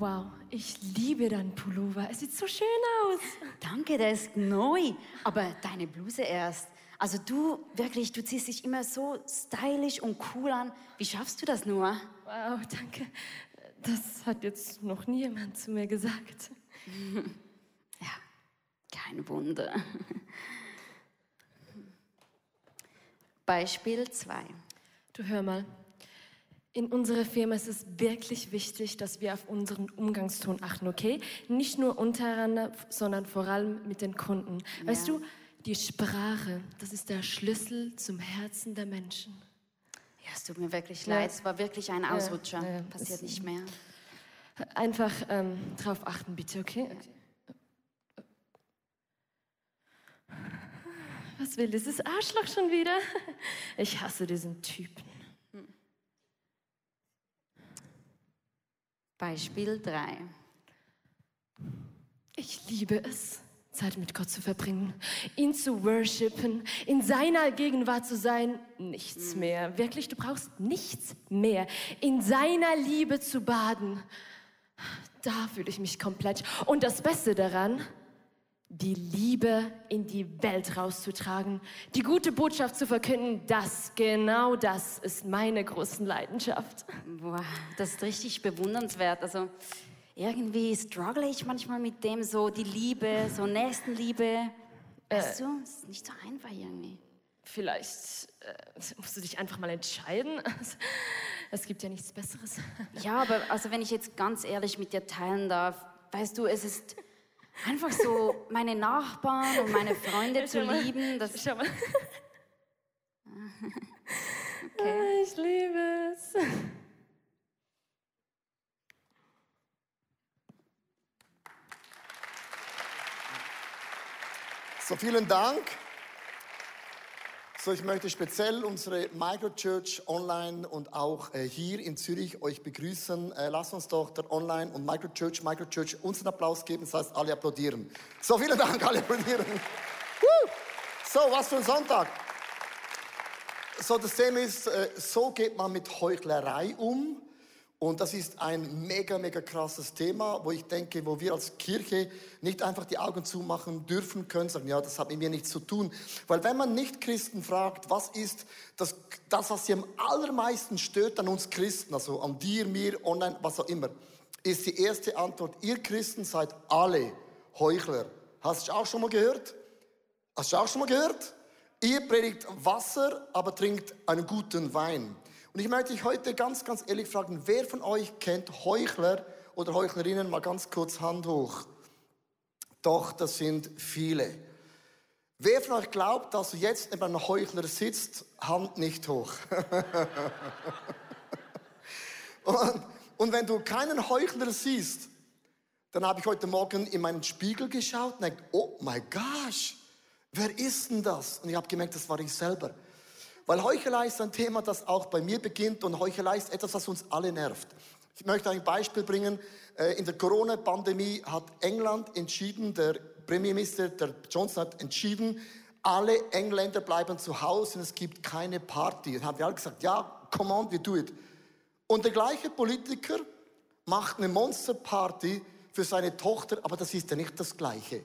Beispiel 1. Wow, ich liebe deinen Pullover. Es sieht so schön aus. Danke, der ist neu. Aber deine Bluse erst. Also du, wirklich, du ziehst dich immer so stylisch und cool an. Wie schaffst du das nur? Wow, danke. Das hat jetzt noch nie jemand zu mir gesagt. Ja, kein Wunder. Beispiel 2. Du hör mal. In unserer Firma ist es wirklich wichtig, dass wir auf unseren Umgangston achten, okay? Nicht nur untereinander, sondern vor allem mit den Kunden. Weißt du, die Sprache, das ist der Schlüssel zum Herzen der Menschen. Ja, es tut mir wirklich Ja. leid. Es war wirklich ein Ausrutscher. ja, Passiert es- nicht mehr. Einfach ähm, drauf achten, bitte, okay? Was will dieses Arschloch schon wieder? Ich hasse diesen Typen. Beispiel 3. Ich liebe es, Zeit mit Gott zu verbringen, ihn zu worshipen, in seiner Gegenwart zu sein. Nichts mehr. Wirklich, du brauchst nichts mehr. In seiner Liebe zu baden. Da fühle ich mich komplett. Und das Beste daran, die Liebe in die Welt rauszutragen, die gute Botschaft zu verkünden, das, genau das ist meine große Leidenschaft. Boah, das ist richtig bewundernswert. Also irgendwie struggle ich manchmal mit dem, so die Liebe, so Nächstenliebe. Weißt du, es ist nicht so einfach irgendwie. Vielleicht äh, musst du dich einfach mal entscheiden. Es gibt ja nichts Besseres. Ja, aber also wenn ich jetzt ganz ehrlich mit dir teilen darf, weißt du, es ist einfach so, meine Nachbarn und meine Freunde zu mal. lieben. Das, Schau mal. okay. Ich liebe es. So, vielen Dank. So, ich möchte speziell unsere Microchurch online und auch äh, hier in Zürich euch begrüßen. Äh, lasst uns doch der Online und Microchurch, Microchurch uns einen Applaus geben. Das heißt, alle applaudieren. So, vielen Dank, alle applaudieren. So, was für ein Sonntag. So, das Thema ist, äh, so geht man mit Heuchlerei um. Und das ist ein mega, mega krasses Thema, wo ich denke, wo wir als Kirche nicht einfach die Augen zumachen dürfen können, sagen, ja, das hat mit mir nichts zu tun. Weil wenn man nicht Christen fragt, was ist das, das, was sie am allermeisten stört an uns Christen, also an dir, mir, online, was auch immer, ist die erste Antwort, ihr Christen seid alle Heuchler. Hast du auch schon mal gehört? Hast du auch schon mal gehört? Ihr predigt Wasser, aber trinkt einen guten Wein. Und ich möchte dich heute ganz, ganz ehrlich fragen, wer von euch kennt Heuchler oder Heuchlerinnen? Mal ganz kurz Hand hoch. Doch, das sind viele. Wer von euch glaubt, dass du jetzt neben einem Heuchler sitzt, Hand nicht hoch. und, und wenn du keinen Heuchler siehst, dann habe ich heute Morgen in meinen Spiegel geschaut und denke, oh my gosh, wer ist denn das? Und ich habe gemerkt, das war ich selber. Weil Heuchelei ist ein Thema, das auch bei mir beginnt und Heuchelei ist etwas, was uns alle nervt. Ich möchte ein Beispiel bringen. Äh, In der Corona-Pandemie hat England entschieden, der Premierminister, der Johnson hat entschieden, alle Engländer bleiben zu Hause und es gibt keine Party. Dann haben wir alle gesagt, ja, come on, we do it. Und der gleiche Politiker macht eine Monsterparty für seine Tochter, aber das ist ja nicht das Gleiche.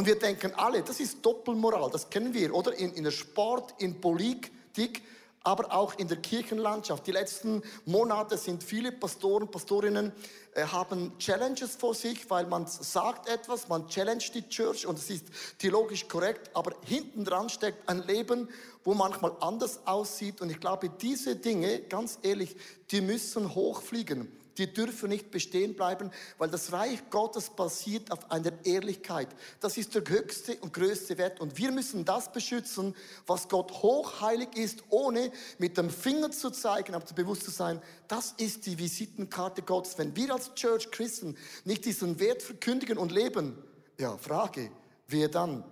Und wir denken alle, das ist Doppelmoral, das kennen wir, oder? In, in der Sport, in Politik, aber auch in der Kirchenlandschaft. Die letzten Monate sind viele Pastoren, Pastorinnen, äh, haben Challenges vor sich, weil man sagt etwas, man challenge die Church und es ist theologisch korrekt, aber hinten dran steckt ein Leben, wo manchmal anders aussieht. Und ich glaube, diese Dinge, ganz ehrlich, die müssen hochfliegen. Die dürfen nicht bestehen bleiben, weil das Reich Gottes basiert auf einer Ehrlichkeit. Das ist der höchste und größte Wert. Und wir müssen das beschützen, was Gott hochheilig ist, ohne mit dem Finger zu zeigen, aber bewusst zu sein, das ist die Visitenkarte Gottes. Wenn wir als Church Christen nicht diesen Wert verkündigen und leben, ja, Frage, wer dann?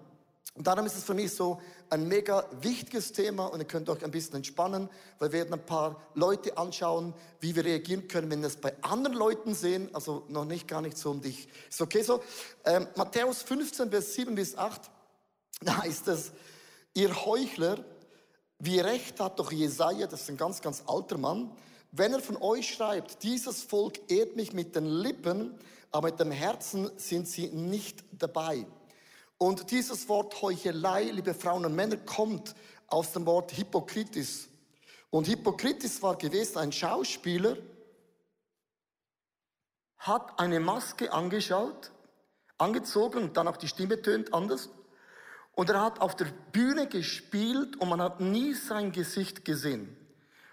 Und darum ist es für mich so ein mega wichtiges Thema und ihr könnt euch ein bisschen entspannen, weil wir werden ein paar Leute anschauen, wie wir reagieren können, wenn wir es bei anderen Leuten sehen, also noch nicht gar nicht so um dich. Ist okay so? Ähm, Matthäus 15, Vers 7 bis 8, da heißt es, ihr Heuchler, wie recht hat doch Jesaja, das ist ein ganz, ganz alter Mann, wenn er von euch schreibt, dieses Volk ehrt mich mit den Lippen, aber mit dem Herzen sind sie nicht dabei. Und dieses Wort Heuchelei, liebe Frauen und Männer, kommt aus dem Wort Hippokritis. Und Hippokritis war gewesen ein Schauspieler, hat eine Maske angeschaut, angezogen und dann auch die Stimme tönt anders. Und er hat auf der Bühne gespielt und man hat nie sein Gesicht gesehen.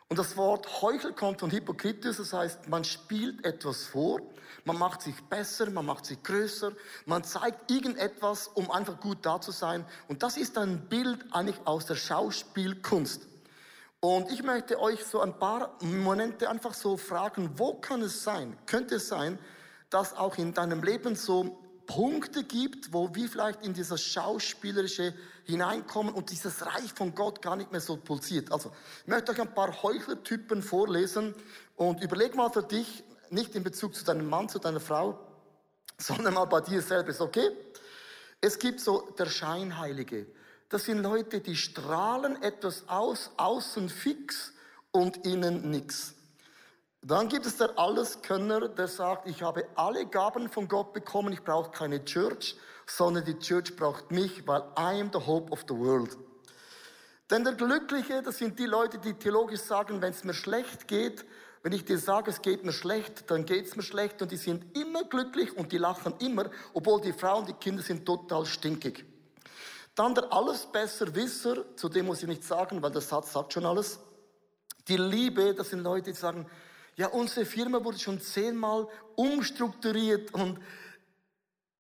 Und das Wort Heuchel kommt von Hippokritus, das heißt, man spielt etwas vor, man macht sich besser, man macht sich größer, man zeigt irgendetwas, um einfach gut da zu sein. Und das ist ein Bild eigentlich aus der Schauspielkunst. Und ich möchte euch so ein paar Momente einfach so fragen, wo kann es sein, könnte es sein, dass auch in deinem Leben so Punkte gibt, wo wir vielleicht in dieses Schauspielerische hineinkommen und dieses Reich von Gott gar nicht mehr so pulsiert. Also, ich möchte euch ein paar Heuchlertypen vorlesen und überleg mal für dich, nicht in Bezug zu deinem Mann, zu deiner Frau, sondern mal bei dir selbst, okay? Es gibt so der Scheinheilige. Das sind Leute, die strahlen etwas aus, außen fix und innen nix. Dann gibt es der Alleskönner, der sagt, ich habe alle Gaben von Gott bekommen, ich brauche keine Church, sondern die Church braucht mich, weil I am the hope of the world. Denn der Glückliche, das sind die Leute, die theologisch sagen, wenn es mir schlecht geht, wenn ich dir sage, es geht mir schlecht, dann geht es mir schlecht und die sind immer glücklich und die lachen immer, obwohl die Frauen und die Kinder sind total stinkig. Dann der Allesbesserwisser, zu dem muss ich nichts sagen, weil der Satz sagt schon alles. Die Liebe, das sind Leute, die sagen, ja, unsere Firma wurde schon zehnmal umstrukturiert und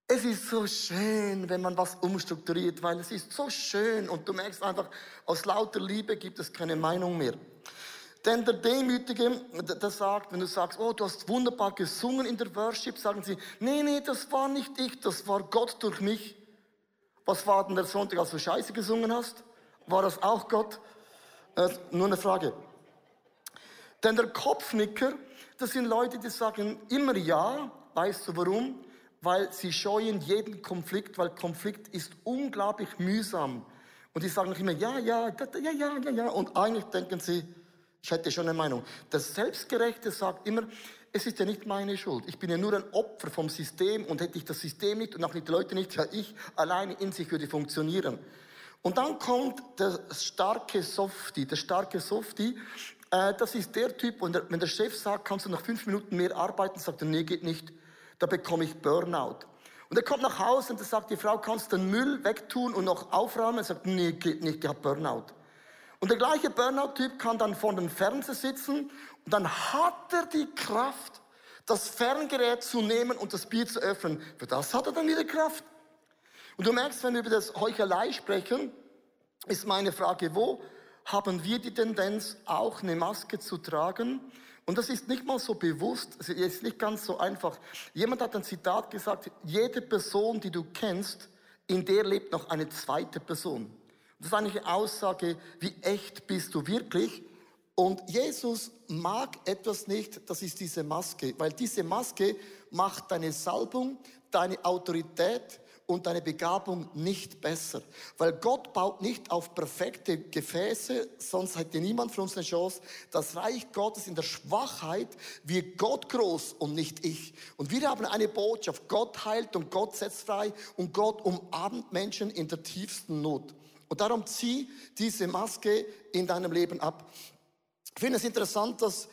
es ist so schön, wenn man was umstrukturiert, weil es ist so schön und du merkst einfach, aus lauter Liebe gibt es keine Meinung mehr. Denn der Demütige, der sagt, wenn du sagst, oh, du hast wunderbar gesungen in der Worship, sagen sie, nee, nee, das war nicht ich, das war Gott durch mich. Was war denn der Sonntag, als du Scheiße gesungen hast? War das auch Gott? Äh, nur eine Frage. Denn der Kopfnicker, das sind Leute, die sagen immer ja. Weißt du warum? Weil sie scheuen jeden Konflikt, weil Konflikt ist unglaublich mühsam. Und die sagen immer ja, ja, ja, ja, ja, ja. Und eigentlich denken sie, ich hätte schon eine Meinung. Der Selbstgerechte sagt immer, es ist ja nicht meine Schuld. Ich bin ja nur ein Opfer vom System und hätte ich das System nicht und auch nicht die Leute nicht, ja, ich alleine in sich würde funktionieren. Und dann kommt der starke Softie. Der starke Softie, äh, das ist der Typ, und wenn der Chef sagt, kannst du nach fünf Minuten mehr arbeiten, sagt er, nee, geht nicht. Da bekomme ich Burnout. Und er kommt nach Hause und er sagt, die Frau, kannst du den Müll wegtun und noch aufräumen? Er sagt, nee, geht nicht, ich habe Burnout. Und der gleiche Burnout-Typ kann dann vor dem Fernseher sitzen und dann hat er die Kraft, das Ferngerät zu nehmen und das Bier zu öffnen. Für das hat er dann wieder Kraft. Und du merkst, wenn wir über das Heuchelei sprechen, ist meine Frage, wo haben wir die Tendenz, auch eine Maske zu tragen. Und das ist nicht mal so bewusst, es ist nicht ganz so einfach. Jemand hat ein Zitat gesagt, jede Person, die du kennst, in der lebt noch eine zweite Person. Das ist eigentlich eine Aussage, wie echt bist du wirklich? Und Jesus mag etwas nicht, das ist diese Maske, weil diese Maske macht deine Salbung, deine Autorität, und deine Begabung nicht besser. Weil Gott baut nicht auf perfekte Gefäße, sonst hätte niemand von uns eine Chance. Das Reich Gottes in der Schwachheit wird Gott groß und nicht ich. Und wir haben eine Botschaft. Gott heilt und Gott setzt frei und Gott umarmt Menschen in der tiefsten Not. Und darum zieh diese Maske in deinem Leben ab. Ich finde es interessant, dass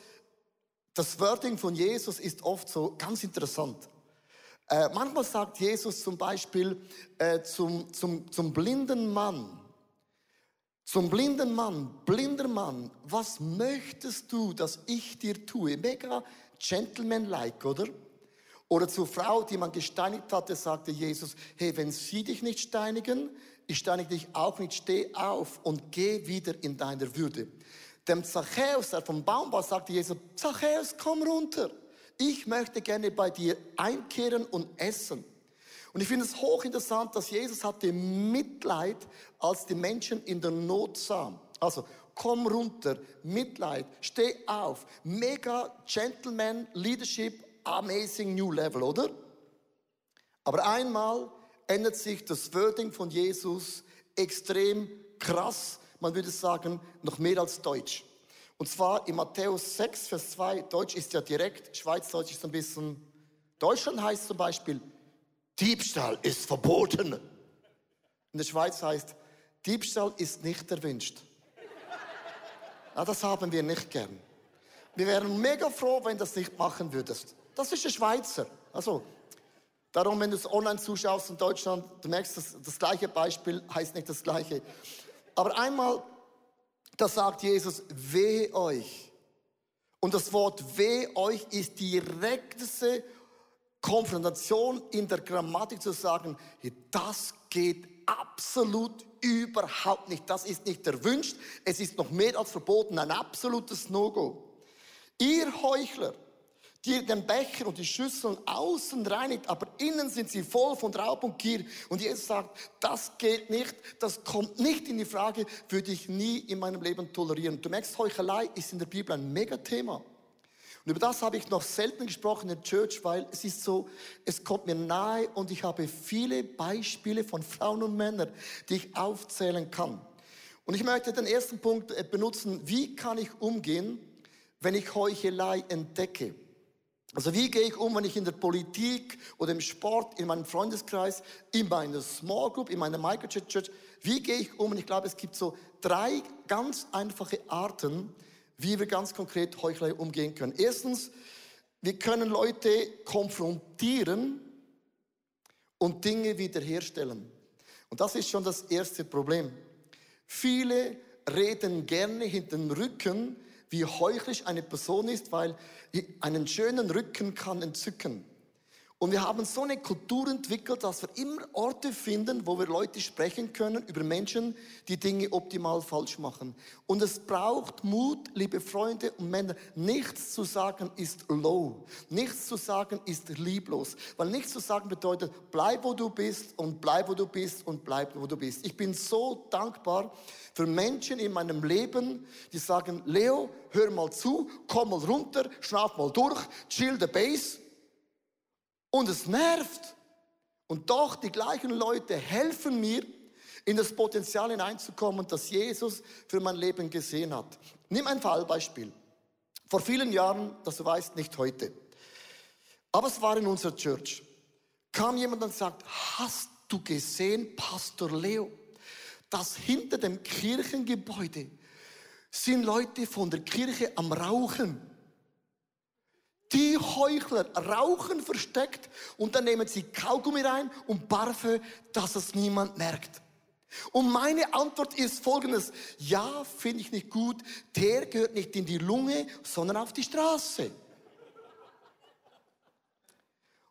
das Wording von Jesus ist oft so ganz interessant. Äh, manchmal sagt Jesus zum Beispiel äh, zum, zum, zum blinden Mann, zum blinden Mann, blinder Mann, was möchtest du, dass ich dir tue? Mega gentleman-like, oder? Oder zur Frau, die man gesteinigt hatte, sagte Jesus, hey, wenn sie dich nicht steinigen, ich steinige dich auch nicht, steh auf und geh wieder in deiner Würde. Dem Zachäus, der vom Baum war, sagte Jesus, Zachäus, komm runter ich möchte gerne bei dir einkehren und essen. Und ich finde es hochinteressant, dass Jesus hatte Mitleid, als die Menschen in der Not sahen. Also, komm runter, Mitleid, steh auf. Mega Gentleman Leadership, amazing new level, oder? Aber einmal ändert sich das Wording von Jesus extrem krass. Man würde sagen, noch mehr als deutsch. Und zwar in Matthäus 6, Vers 2, Deutsch ist ja direkt, Schweizdeutsch ist ein bisschen, Deutschland heißt zum Beispiel, Diebstahl ist verboten. In der Schweiz heißt, Diebstahl ist nicht erwünscht. Na, das haben wir nicht gern. Wir wären mega froh, wenn du das nicht machen würdest. Das ist der Schweizer. Also, darum, wenn du es online zuschaust in Deutschland, du merkst, das, das gleiche Beispiel heißt nicht das gleiche. Aber einmal, da sagt Jesus, weh euch. Und das Wort weh euch ist die direkteste Konfrontation in der Grammatik zu sagen, das geht absolut überhaupt nicht. Das ist nicht erwünscht. Es ist noch mehr als verboten. Ein absolutes No-Go. Ihr Heuchler, die den Becher und die Schüsseln außen reinigt, aber innen sind sie voll von Raub und Gier. Und Jesus sagt, das geht nicht, das kommt nicht in die Frage, würde ich nie in meinem Leben tolerieren. Du merkst, Heuchelei ist in der Bibel ein Megathema. Und über das habe ich noch selten gesprochen in der Church, weil es ist so, es kommt mir nahe und ich habe viele Beispiele von Frauen und Männern, die ich aufzählen kann. Und ich möchte den ersten Punkt äh, benutzen, wie kann ich umgehen, wenn ich Heuchelei entdecke? Also wie gehe ich um, wenn ich in der Politik oder im Sport, in meinem Freundeskreis, in meiner Small Group, in meiner Microchurch Church, wie gehe ich um? Und ich glaube, es gibt so drei ganz einfache Arten, wie wir ganz konkret Heuchelei umgehen können. Erstens, wir können Leute konfrontieren und Dinge wiederherstellen. Und das ist schon das erste Problem. Viele reden gerne hinter dem Rücken, wie heuchlerisch eine Person ist, weil einen schönen Rücken kann entzücken. Und wir haben so eine Kultur entwickelt, dass wir immer Orte finden, wo wir Leute sprechen können über Menschen, die Dinge optimal falsch machen. Und es braucht Mut, liebe Freunde und Männer. Nichts zu sagen ist low. Nichts zu sagen ist lieblos. Weil nichts zu sagen bedeutet, bleib wo du bist und bleib wo du bist und bleib wo du bist. Ich bin so dankbar für Menschen in meinem Leben, die sagen, Leo, hör mal zu, komm mal runter, schlaf mal durch, chill the base. Und es nervt. Und doch die gleichen Leute helfen mir, in das Potenzial hineinzukommen, das Jesus für mein Leben gesehen hat. Nimm ein Fallbeispiel. Vor vielen Jahren, das du weißt, nicht heute. Aber es war in unserer Church. Kam jemand und sagt, hast du gesehen, Pastor Leo, dass hinter dem Kirchengebäude sind Leute von der Kirche am Rauchen. Die Heuchler rauchen versteckt und dann nehmen sie Kaugummi rein und Parfüm, dass es niemand merkt. Und meine Antwort ist folgendes. Ja, finde ich nicht gut. Der gehört nicht in die Lunge, sondern auf die Straße.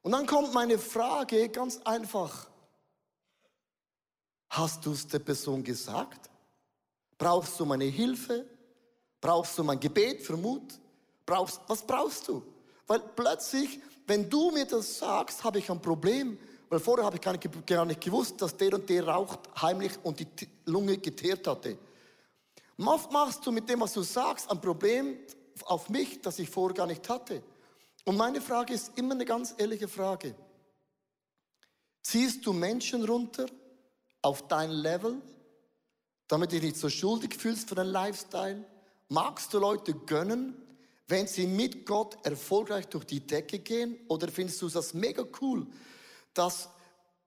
Und dann kommt meine Frage ganz einfach. Hast du es der Person gesagt? Brauchst du meine Hilfe? Brauchst du mein Gebet für Mut? Brauchst, was brauchst du? Weil plötzlich, wenn du mir das sagst, habe ich ein Problem. Weil vorher habe ich gar nicht, gar nicht gewusst, dass der und der raucht heimlich und die Lunge geteert hatte. Oft machst du mit dem, was du sagst, ein Problem auf mich, das ich vorher gar nicht hatte. Und meine Frage ist immer eine ganz ehrliche Frage. Ziehst du Menschen runter auf dein Level, damit du dich nicht so schuldig fühlst für deinen Lifestyle? Magst du Leute gönnen, wenn sie mit Gott erfolgreich durch die Decke gehen? Oder findest du das mega cool, dass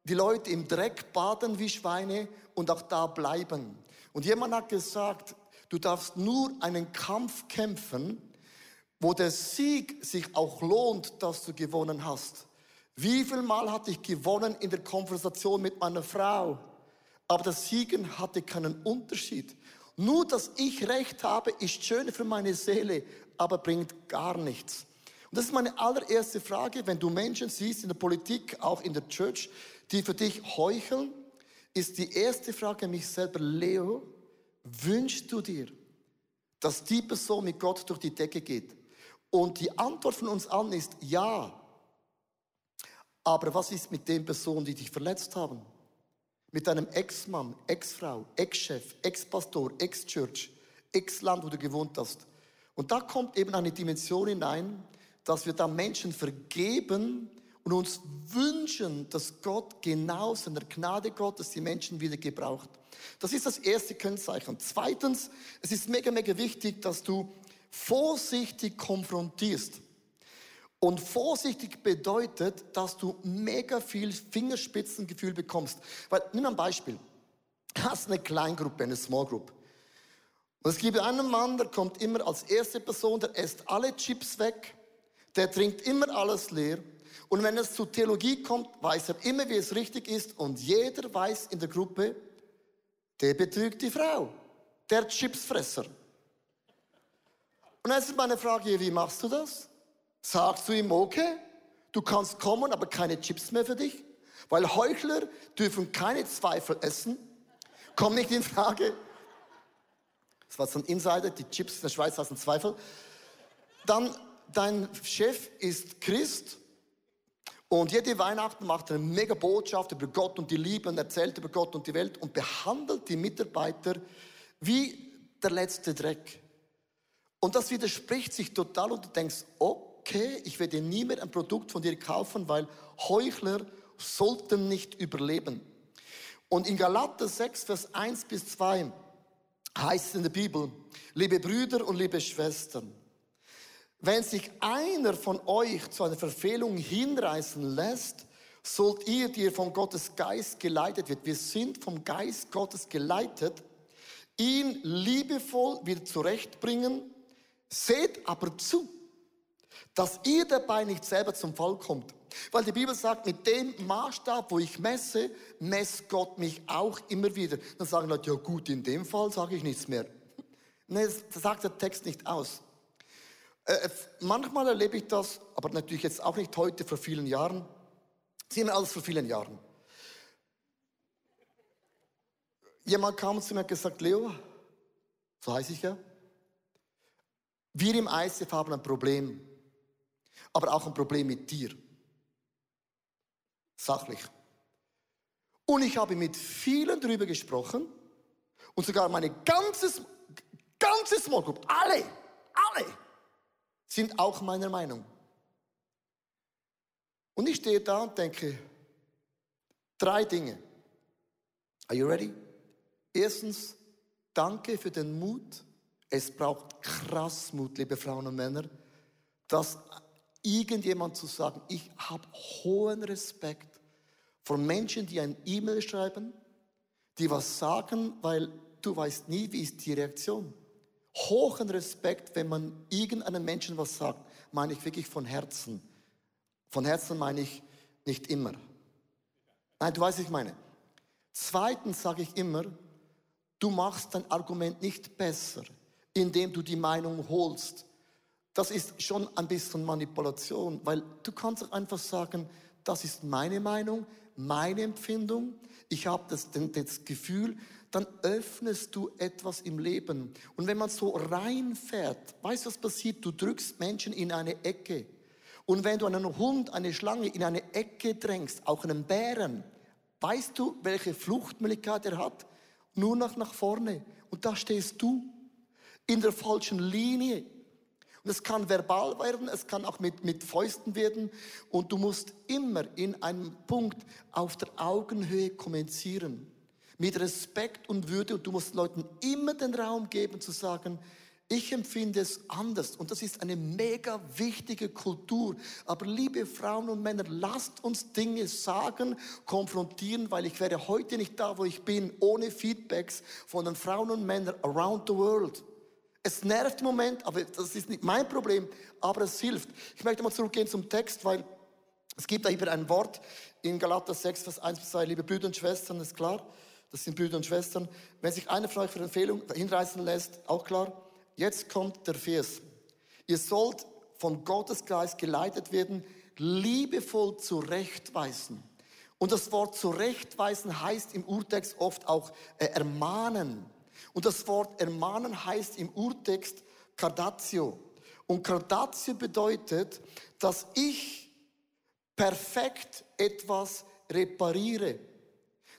die Leute im Dreck baden wie Schweine und auch da bleiben? Und jemand hat gesagt, du darfst nur einen Kampf kämpfen, wo der Sieg sich auch lohnt, dass du gewonnen hast. Wie viel Mal hatte ich gewonnen in der Konversation mit meiner Frau? Aber das Siegen hatte keinen Unterschied. Nur, dass ich Recht habe, ist schön für meine Seele, aber bringt gar nichts. Und das ist meine allererste Frage, wenn du Menschen siehst in der Politik, auch in der Church, die für dich heucheln, ist die erste Frage an mich selber, Leo, wünschst du dir, dass die Person mit Gott durch die Decke geht? Und die Antwort von uns allen ist ja. Aber was ist mit den Personen, die dich verletzt haben? Mit deinem Ex-Mann, Ex-Frau, Ex-Chef, Ex-Pastor, Ex-Church, Ex-Land, wo du gewohnt hast. Und da kommt eben eine Dimension hinein, dass wir da Menschen vergeben und uns wünschen, dass Gott genau seiner Gnade Gottes die Menschen wieder gebraucht. Das ist das erste Kennzeichen. Zweitens, es ist mega, mega wichtig, dass du vorsichtig konfrontierst. Und vorsichtig bedeutet, dass du mega viel Fingerspitzengefühl bekommst. Weil, nimm ein Beispiel. Hast eine Kleingruppe, eine Small Group. Und es gibt einen Mann, der kommt immer als erste Person, der isst alle Chips weg, der trinkt immer alles leer. Und wenn es zu Theologie kommt, weiß er immer, wie es richtig ist. Und jeder weiß in der Gruppe, der betrügt die Frau, der Chipsfresser. Und jetzt ist meine Frage, wie machst du das? Sagst du ihm, okay, du kannst kommen, aber keine Chips mehr für dich? Weil Heuchler dürfen keine Zweifel essen. Kommt nicht in Frage. Das war so ein Insider, die Chips in der Schweiz hassen Zweifel. Dann, dein Chef ist Christ und jede Weihnachten macht eine mega Botschaft über Gott und die Liebe und erzählt über Gott und die Welt und behandelt die Mitarbeiter wie der letzte Dreck. Und das widerspricht sich total und du denkst, okay, ich werde nie mehr ein Produkt von dir kaufen, weil Heuchler sollten nicht überleben. Und in Galater 6, Vers 1 bis 2 heißt in der Bibel, liebe Brüder und liebe Schwestern, wenn sich einer von euch zu einer Verfehlung hinreißen lässt, sollt ihr, die ihr von Gottes Geist geleitet wird, wir sind vom Geist Gottes geleitet, ihn liebevoll wieder zurechtbringen, seht aber zu, dass ihr dabei nicht selber zum Fall kommt. Weil die Bibel sagt, mit dem Maßstab, wo ich messe, messt Gott mich auch immer wieder. Dann sagen Leute, ja gut, in dem Fall sage ich nichts mehr. Nee, das sagt der Text nicht aus. Äh, manchmal erlebe ich das, aber natürlich jetzt auch nicht heute, vor vielen Jahren. Sehen wir alles vor vielen Jahren. Jemand kam zu mir und gesagt, Leo, so heiße ich ja, wir im ICF haben ein Problem, aber auch ein Problem mit dir. Sachlich. Und ich habe mit vielen darüber gesprochen und sogar meine ganze, ganze Small Group, alle, alle, sind auch meiner Meinung. Und ich stehe da und denke, drei Dinge. Are you ready? Erstens, danke für den Mut. Es braucht krass Mut, liebe Frauen und Männer, dass irgendjemand zu sagen, ich habe hohen Respekt vor Menschen, die ein E-Mail schreiben, die was sagen, weil du weißt nie, wie ist die Reaktion hohen Respekt, wenn man irgendeinem Menschen was sagt, meine ich wirklich von Herzen. Von Herzen meine ich nicht immer. Nein, du weißt, was ich meine. Zweitens sage ich immer, du machst dein Argument nicht besser, indem du die Meinung holst. Das ist schon ein bisschen Manipulation, weil du kannst einfach sagen, das ist meine Meinung, meine Empfindung. Ich habe das, das Gefühl, dann öffnest du etwas im Leben. Und wenn man so reinfährt, weißt du, was passiert? Du drückst Menschen in eine Ecke. Und wenn du einen Hund, eine Schlange in eine Ecke drängst, auch einen Bären, weißt du, welche Fluchtmöglichkeit er hat? Nur noch nach vorne. Und da stehst du in der falschen Linie. Und es kann verbal werden, es kann auch mit, mit Fäusten werden. Und du musst immer in einem Punkt auf der Augenhöhe kommunizieren mit Respekt und Würde und du musst Leuten immer den Raum geben zu sagen, ich empfinde es anders und das ist eine mega wichtige Kultur. Aber liebe Frauen und Männer, lasst uns Dinge sagen, konfrontieren, weil ich wäre heute nicht da, wo ich bin, ohne Feedbacks von den Frauen und Männern around the world. Es nervt im Moment, aber das ist nicht mein Problem, aber es hilft. Ich möchte mal zurückgehen zum Text, weil es gibt da hier ein Wort in Galater 6, Vers 1 bis 2, liebe Brüder und Schwestern, ist klar das sind Brüder und Schwestern. Wenn sich einer von euch für Empfehlung hinreißen lässt, auch klar, jetzt kommt der Vers. Ihr sollt von Gottes Geist geleitet werden, liebevoll zurechtweisen. Und das Wort zurechtweisen heißt im Urtext oft auch äh, ermahnen. Und das Wort ermahnen heißt im Urtext Cardatio. Und Cardatio bedeutet, dass ich perfekt etwas repariere.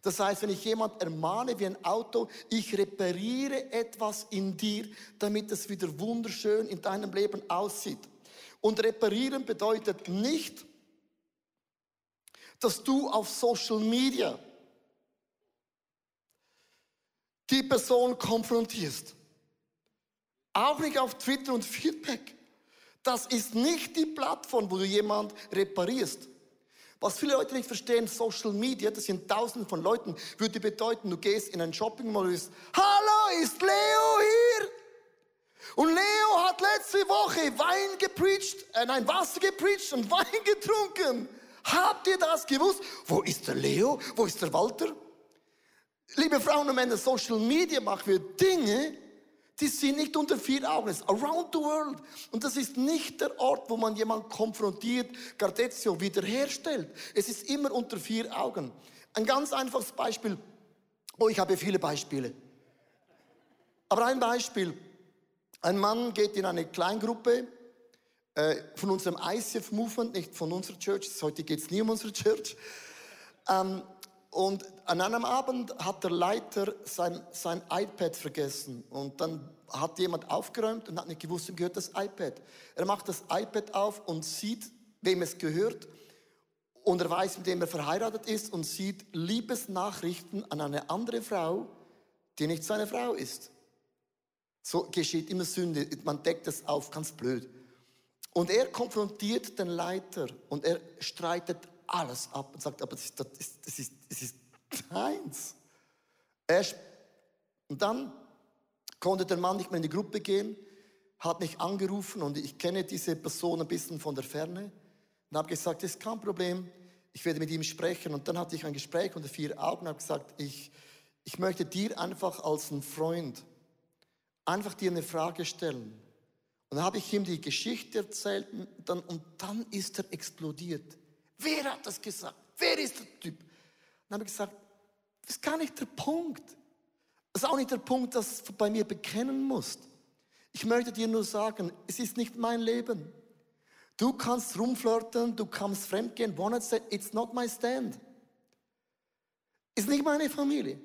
Das heißt, wenn ich jemand ermahne wie ein Auto, ich repariere etwas in dir, damit es wieder wunderschön in deinem Leben aussieht. Und reparieren bedeutet nicht, dass du auf Social Media die Person konfrontierst. Auch nicht auf Twitter und Feedback. Das ist nicht die Plattform, wo du jemand reparierst. Was viele Leute nicht verstehen, Social Media, das sind tausende von Leuten, würde bedeuten, du gehst in ein Shopping Mall und bist, hallo, ist Leo hier? Und Leo hat letzte Woche Wein gepreacht, äh, nein, Wasser gepreacht und Wein getrunken. Habt ihr das gewusst? Wo ist der Leo? Wo ist der Walter? Liebe Frauen und Männer, Social Media machen wir Dinge, die sind nicht unter vier Augen. Es ist around the world. Und das ist nicht der Ort, wo man jemanden konfrontiert, Gardezio wiederherstellt. Es ist immer unter vier Augen. Ein ganz einfaches Beispiel. Oh, ich habe viele Beispiele. Aber ein Beispiel. Ein Mann geht in eine Kleingruppe äh, von unserem ICF Movement, nicht von unserer Church. Heute geht es nie um unsere Church. Ähm, und an einem Abend hat der Leiter sein, sein iPad vergessen. Und dann hat jemand aufgeräumt und hat nicht gewusst, ihm gehört das iPad. Er macht das iPad auf und sieht, wem es gehört. Und er weiß, mit wem er verheiratet ist und sieht Liebesnachrichten an eine andere Frau, die nicht seine Frau ist. So geschieht immer Sünde. Man deckt es auf, ganz blöd. Und er konfrontiert den Leiter und er streitet alles ab und sagt, aber das ist, das ist, das ist, das ist deins. Er, und dann konnte der Mann nicht mehr in die Gruppe gehen, hat mich angerufen und ich kenne diese Person ein bisschen von der Ferne und habe gesagt, das ist kein Problem, ich werde mit ihm sprechen. Und dann hatte ich ein Gespräch unter vier Augen und habe gesagt, ich, ich möchte dir einfach als ein Freund einfach dir eine Frage stellen. Und dann habe ich ihm die Geschichte erzählt und dann, und dann ist er explodiert. Wer hat das gesagt? Wer ist der Typ? Dann habe ich gesagt, das ist gar nicht der Punkt. Das ist auch nicht der Punkt, dass du bei mir bekennen musst. Ich möchte dir nur sagen, es ist nicht mein Leben. Du kannst rumflirten, du kannst fremdgehen, one say, it's not my stand. Ist nicht meine Familie.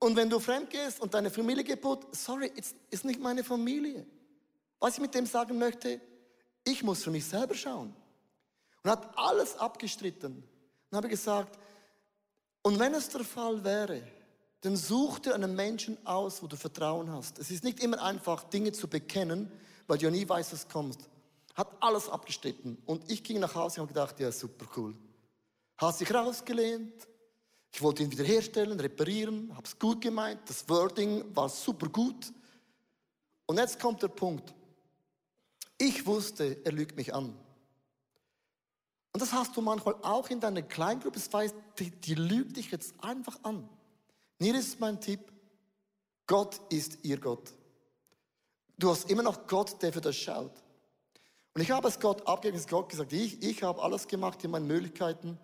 Und wenn du fremdgehst und deine Familie kaputt, sorry, it's, ist nicht meine Familie. Was ich mit dem sagen möchte, ich muss für mich selber schauen und hat alles abgestritten. Und habe gesagt, und wenn es der Fall wäre, dann such dir einen Menschen aus, wo du Vertrauen hast. Es ist nicht immer einfach, Dinge zu bekennen, weil du ja nie weißt, was kommt. Hat alles abgestritten. Und ich ging nach Hause und habe gedacht, ja, super cool. Hat sich rausgelehnt. Ich wollte ihn wiederherstellen, reparieren, habe es gut gemeint. Das Wording war super gut. Und jetzt kommt der Punkt. Ich wusste, er lügt mich an. Und das hast du manchmal auch in deiner Kleingruppe. Das heißt, die, die lügt dich jetzt einfach an. Hier ist mein Tipp. Gott ist ihr Gott. Du hast immer noch Gott, der für das schaut. Und ich habe es Gott abgegeben, es Gott gesagt, ich, ich habe alles gemacht in meinen Möglichkeiten.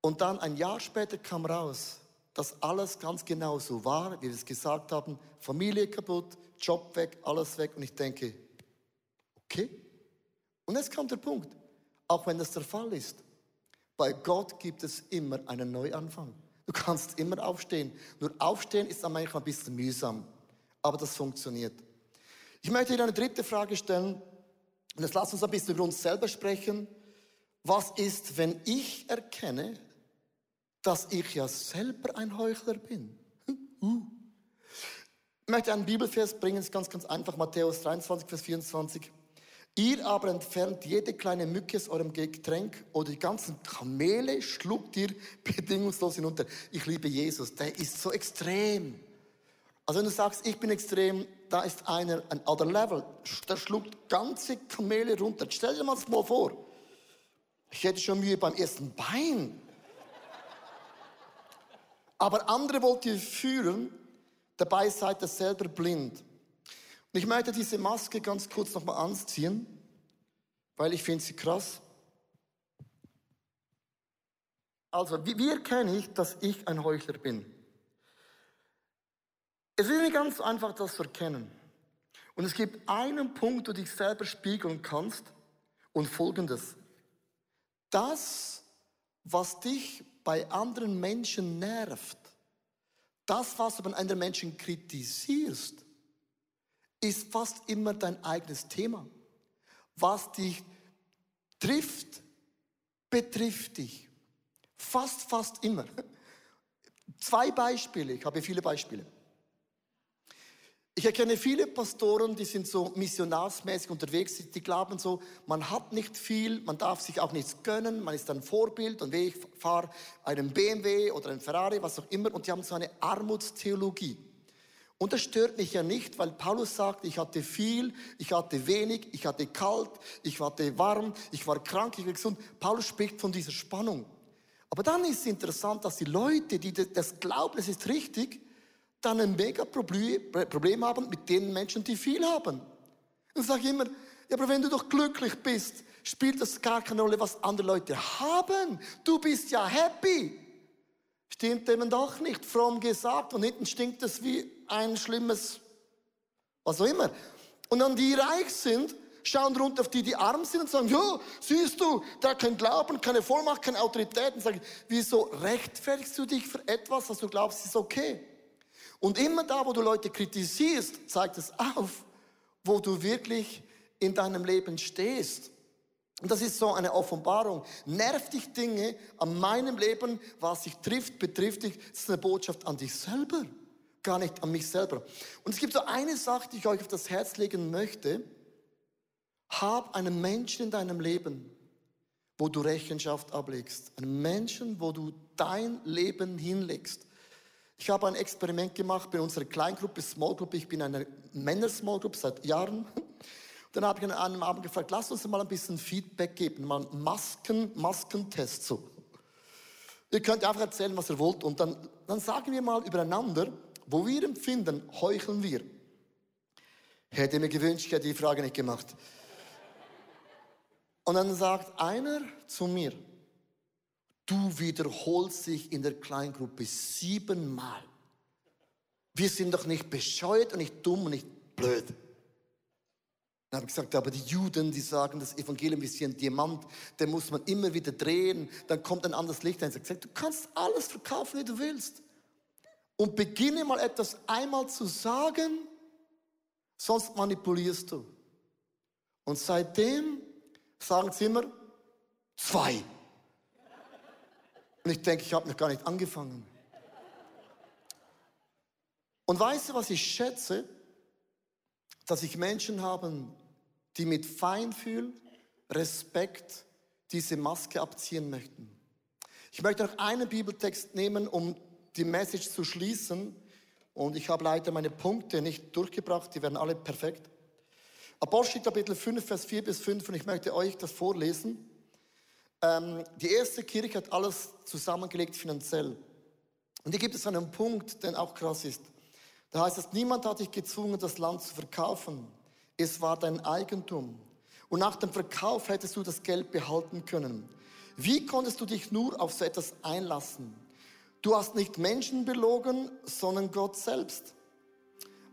Und dann ein Jahr später kam raus, dass alles ganz genau so war, wie wir es gesagt haben. Familie kaputt, Job weg, alles weg. Und ich denke, okay. Und jetzt kommt der Punkt. Auch wenn das der Fall ist. Bei Gott gibt es immer einen Neuanfang. Du kannst immer aufstehen. Nur aufstehen ist dann manchmal ein bisschen mühsam. Aber das funktioniert. Ich möchte dir eine dritte Frage stellen. Und jetzt lass uns ein bisschen über uns selber sprechen. Was ist, wenn ich erkenne, dass ich ja selber ein Heuchler bin? Uh. Ich möchte einen Bibelvers bringen, ist ganz, ganz einfach. Matthäus 23, Vers 24. Ihr aber entfernt jede kleine Mücke aus eurem Getränk oder die ganzen Kamele schluckt ihr bedingungslos hinunter. Ich liebe Jesus, der ist so extrem. Also wenn du sagst, ich bin extrem, da ist einer, ein other level, der schluckt ganze Kamele runter. Stell dir mal das mal vor. Ich hätte schon Mühe beim ersten Bein. Aber andere wollt ihr führen, dabei seid ihr selber blind. Und ich möchte diese Maske ganz kurz nochmal anziehen, weil ich finde sie krass. Also, wie, wie erkenne ich, dass ich ein Heuchler bin? Es ist nicht ganz einfach, das zu erkennen. Und es gibt einen Punkt, wo du dich selber spiegeln kannst und folgendes. Das, was dich bei anderen Menschen nervt, das, was du bei anderen Menschen kritisierst, ist fast immer dein eigenes Thema. Was dich trifft, betrifft dich. Fast, fast immer. Zwei Beispiele, ich habe viele Beispiele. Ich erkenne viele Pastoren, die sind so missionarsmäßig unterwegs, die glauben so, man hat nicht viel, man darf sich auch nichts gönnen, man ist ein Vorbild und ich fahre einen BMW oder einen Ferrari, was auch immer, und die haben so eine Armutstheologie. Und das stört mich ja nicht, weil Paulus sagt, ich hatte viel, ich hatte wenig, ich hatte kalt, ich hatte warm, ich war krank, ich war gesund. Paulus spricht von dieser Spannung. Aber dann ist es interessant, dass die Leute, die das glauben, es ist richtig, dann ein mega Problem haben mit den Menschen, die viel haben. Und ich sage immer, ja, aber wenn du doch glücklich bist, spielt das gar keine Rolle, was andere Leute haben. Du bist ja happy. Stimmt eben doch nicht, fromm gesagt. Und hinten stinkt es wie ein schlimmes, was auch immer. Und dann die reich sind, schauen runter auf die, die arm sind und sagen, ja, siehst du, der hat keinen Glauben, keine Vollmacht, keine Autorität. Und sagen, wieso rechtfertigst du dich für etwas, was du glaubst, ist okay? Und immer da, wo du Leute kritisierst, zeigt es auf, wo du wirklich in deinem Leben stehst. Und das ist so eine Offenbarung. Nervt dich Dinge an meinem Leben, was dich trifft, betrifft dich. Das ist eine Botschaft an dich selber, gar nicht an mich selber. Und es gibt so eine Sache, die ich euch auf das Herz legen möchte. Hab einen Menschen in deinem Leben, wo du Rechenschaft ablegst. Einen Menschen, wo du dein Leben hinlegst. Ich habe ein Experiment gemacht bei unserer Kleingruppe, Small Group. Ich bin eine Männer-Small Group seit Jahren. Dann habe ich an einem Abend gefragt, lass uns mal ein bisschen Feedback geben, mal einen Masken, Maskentest so. Ihr könnt einfach erzählen, was ihr wollt und dann, dann sagen wir mal übereinander, wo wir empfinden, heucheln wir. Hätte mir gewünscht, ich hätte die Frage nicht gemacht. Und dann sagt einer zu mir, Du wiederholst dich in der Kleingruppe siebenmal. Wir sind doch nicht bescheuert und nicht dumm und nicht blöd. Dann habe ich gesagt, aber die Juden, die sagen, das Evangelium ist wie ein Diamant, den muss man immer wieder drehen, dann kommt ein anderes Licht ein. Ich habe gesagt, du kannst alles verkaufen, wie du willst. Und beginne mal etwas einmal zu sagen, sonst manipulierst du. Und seitdem sagen sie immer zwei. Und ich denke, ich habe noch gar nicht angefangen. Und weißt du, was ich schätze? Dass ich Menschen habe, die mit Feinfühl, Respekt diese Maske abziehen möchten. Ich möchte noch einen Bibeltext nehmen, um die Message zu schließen. Und ich habe leider meine Punkte nicht durchgebracht, die werden alle perfekt. Apostel Kapitel 5, Vers 4 bis 5 und ich möchte euch das vorlesen. Ähm, die erste Kirche hat alles zusammengelegt finanziell. Und hier gibt es einen Punkt, der auch krass ist. Da heißt es, niemand hat dich gezwungen, das Land zu verkaufen. Es war dein Eigentum. Und nach dem Verkauf hättest du das Geld behalten können. Wie konntest du dich nur auf so etwas einlassen? Du hast nicht Menschen belogen, sondern Gott selbst.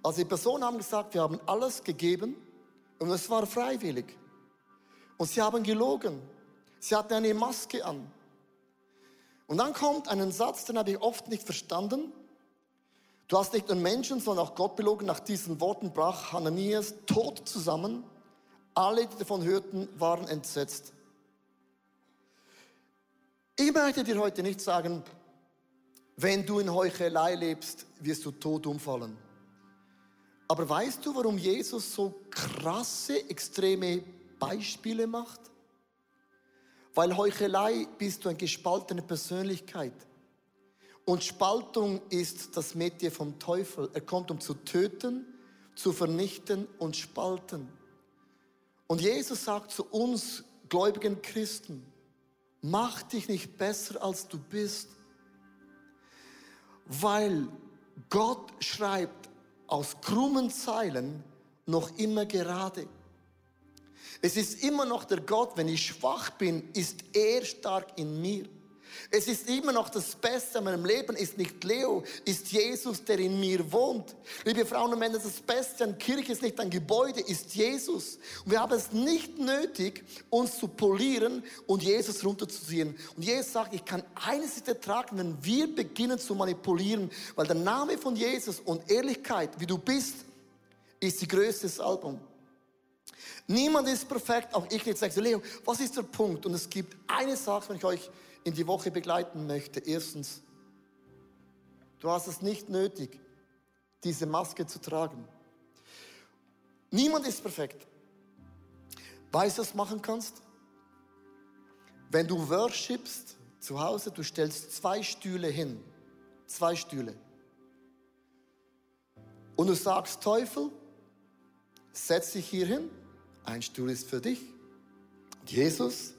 Also die Personen haben gesagt, wir haben alles gegeben und es war freiwillig. Und sie haben gelogen. Sie hatte eine Maske an. Und dann kommt ein Satz, den habe ich oft nicht verstanden. Du hast nicht nur Menschen, sondern auch Gott belogen. Nach diesen Worten brach Hananias tot zusammen. Alle, die davon hörten, waren entsetzt. Ich möchte dir heute nicht sagen, wenn du in Heuchelei lebst, wirst du tot umfallen. Aber weißt du, warum Jesus so krasse, extreme Beispiele macht? Weil Heuchelei bist du eine gespaltene Persönlichkeit. Und Spaltung ist das Metier vom Teufel. Er kommt, um zu töten, zu vernichten und spalten. Und Jesus sagt zu uns gläubigen Christen, mach dich nicht besser, als du bist. Weil Gott schreibt aus krummen Zeilen noch immer gerade. Es ist immer noch der Gott, wenn ich schwach bin, ist er stark in mir. Es ist immer noch das Beste an meinem Leben, ist nicht Leo, ist Jesus, der in mir wohnt. Liebe Frauen und Männer, das Beste an Kirche ist nicht ein Gebäude, ist Jesus. Und wir haben es nicht nötig, uns zu polieren und Jesus runterzuziehen. Und Jesus sagt, ich kann eines nicht ertragen, wenn wir beginnen zu manipulieren, weil der Name von Jesus und Ehrlichkeit, wie du bist, ist die größte Salbung. Niemand ist perfekt, auch ich nicht. Sagst du, Leo, was ist der Punkt? Und es gibt eine Sache, wenn ich euch in die Woche begleiten möchte. Erstens, du hast es nicht nötig, diese Maske zu tragen. Niemand ist perfekt. Weißt du, was du machen kannst? Wenn du worshipst zu Hause, du stellst zwei Stühle hin. Zwei Stühle. Und du sagst, Teufel, setz dich hier hin. Ein Stuhl ist für dich. Jesus,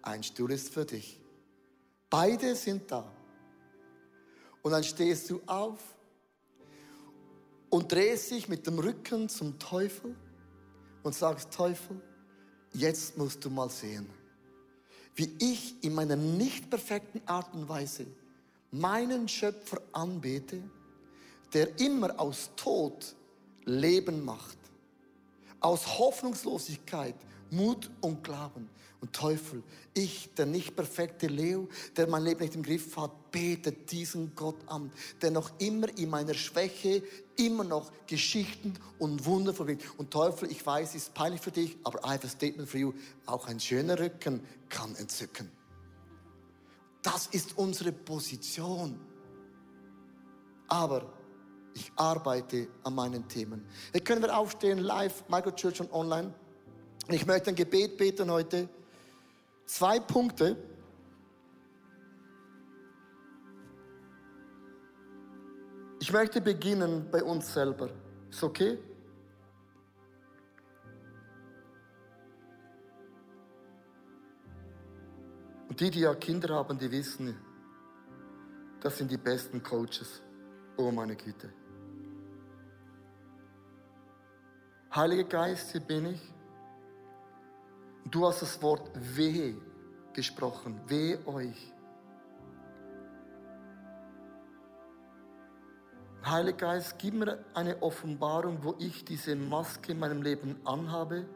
ein Stuhl ist für dich. Beide sind da. Und dann stehst du auf und drehst dich mit dem Rücken zum Teufel und sagst, Teufel, jetzt musst du mal sehen, wie ich in meiner nicht perfekten Art und Weise meinen Schöpfer anbete, der immer aus Tod Leben macht, aus Hoffnungslosigkeit Mut und Glauben. Und Teufel, ich, der nicht perfekte Leo, der mein Leben nicht im Griff hat, betet diesen Gott an, der noch immer in meiner Schwäche immer noch Geschichten und Wunder verbringt. Und Teufel, ich weiß, es ist peinlich für dich, aber I have a statement for you. Auch ein schöner Rücken kann entzücken. Das ist unsere Position. Aber ich arbeite an meinen Themen. Jetzt können wir aufstehen, live, Microchurch und online. Ich möchte ein Gebet beten heute. Zwei Punkte. Ich möchte beginnen bei uns selber. Ist okay? Und die, die ja Kinder haben, die wissen, das sind die besten Coaches. Oh meine Güte. Heiliger Geist, hier bin ich. Du hast das Wort wehe gesprochen. Wehe euch. Heiliger Geist, gib mir eine Offenbarung, wo ich diese Maske in meinem Leben anhabe.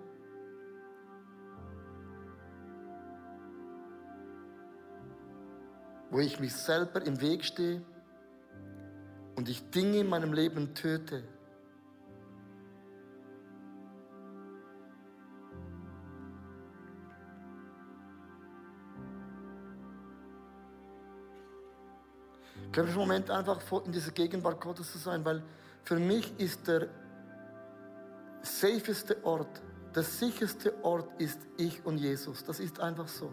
Wo ich mich selber im Weg stehe und ich Dinge in meinem Leben töte. Können wir Moment einfach in dieser Gegenwart Gottes zu sein, weil für mich ist der safeste Ort, der sicherste Ort ist ich und Jesus. Das ist einfach so.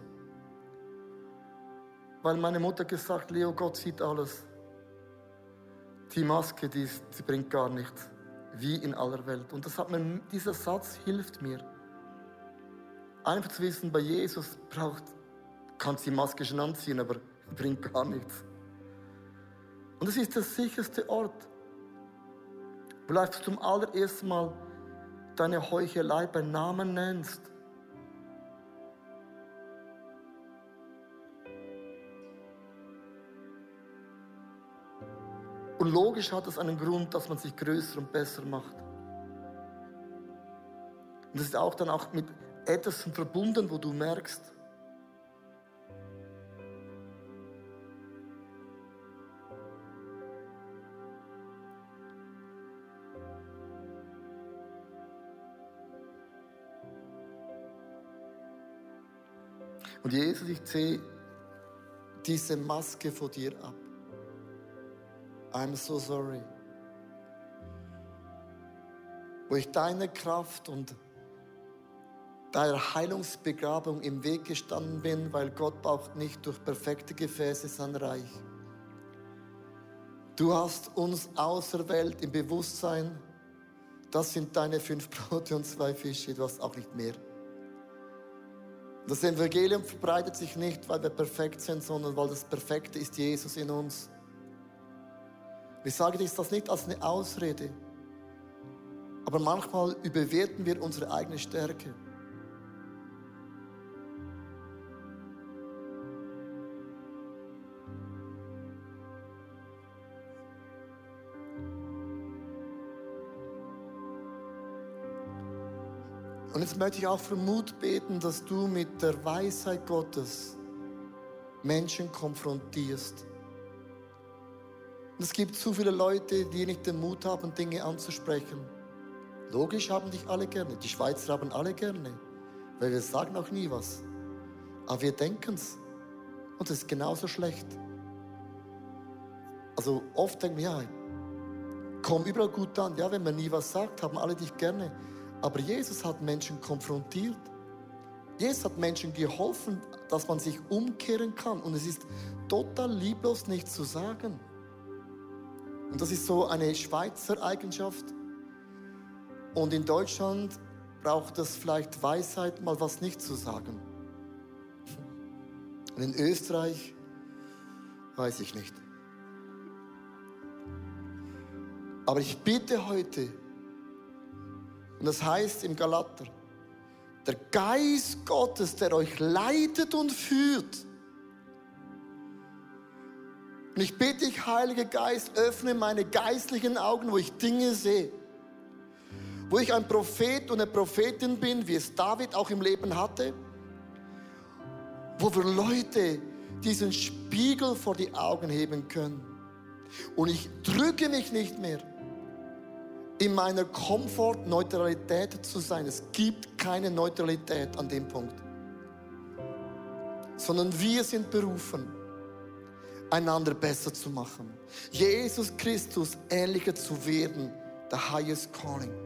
Weil meine Mutter gesagt, Leo, Gott sieht alles. Die Maske, die, ist, die bringt gar nichts. Wie in aller Welt. Und das hat mir, dieser Satz hilft mir. Einfach zu wissen, bei Jesus braucht, kannst die Maske schon anziehen, aber bringt gar nichts. Und es ist der sicherste Ort. Vielleicht du zum allerersten Mal deine Heuchelei beim Namen nennst. Und logisch hat es einen Grund, dass man sich größer und besser macht. Und es ist auch dann auch mit etwas verbunden, wo du merkst, Und Jesus, ich ziehe diese Maske vor dir ab. I'm so sorry. Wo ich deine Kraft und deiner Heilungsbegabung im Weg gestanden bin, weil Gott braucht nicht durch perfekte Gefäße sein Reich. Du hast uns auserwählt im Bewusstsein, das sind deine fünf Brote und zwei Fische, du hast auch nicht mehr. Das Evangelium verbreitet sich nicht, weil wir perfekt sind, sondern weil das Perfekte ist Jesus in uns. Ich sage das nicht als eine Ausrede, aber manchmal überwerten wir unsere eigene Stärke. Jetzt möchte ich auch für Mut beten, dass du mit der Weisheit Gottes Menschen konfrontierst. Es gibt zu viele Leute, die nicht den Mut haben, Dinge anzusprechen. Logisch haben dich alle gerne. Die Schweizer haben alle gerne. Weil wir sagen auch nie was. Aber wir denken es. Und es ist genauso schlecht. Also oft denken wir, ja, komm überall gut an. Ja, wenn man nie was sagt, haben alle dich gerne. Aber Jesus hat Menschen konfrontiert. Jesus hat Menschen geholfen, dass man sich umkehren kann. Und es ist total lieblos, nichts zu sagen. Und das ist so eine Schweizer Eigenschaft. Und in Deutschland braucht es vielleicht Weisheit, mal was nicht zu sagen. Und in Österreich weiß ich nicht. Aber ich bitte heute, und das heißt im Galater, der Geist Gottes, der euch leitet und führt. Und ich bitte dich, Heiliger Geist, öffne meine geistlichen Augen, wo ich Dinge sehe. Wo ich ein Prophet und eine Prophetin bin, wie es David auch im Leben hatte. Wo wir Leute diesen Spiegel vor die Augen heben können. Und ich drücke mich nicht mehr in meiner Komfort-Neutralität zu sein. Es gibt keine Neutralität an dem Punkt. Sondern wir sind berufen, einander besser zu machen. Jesus Christus ähnlicher zu werden. The highest calling.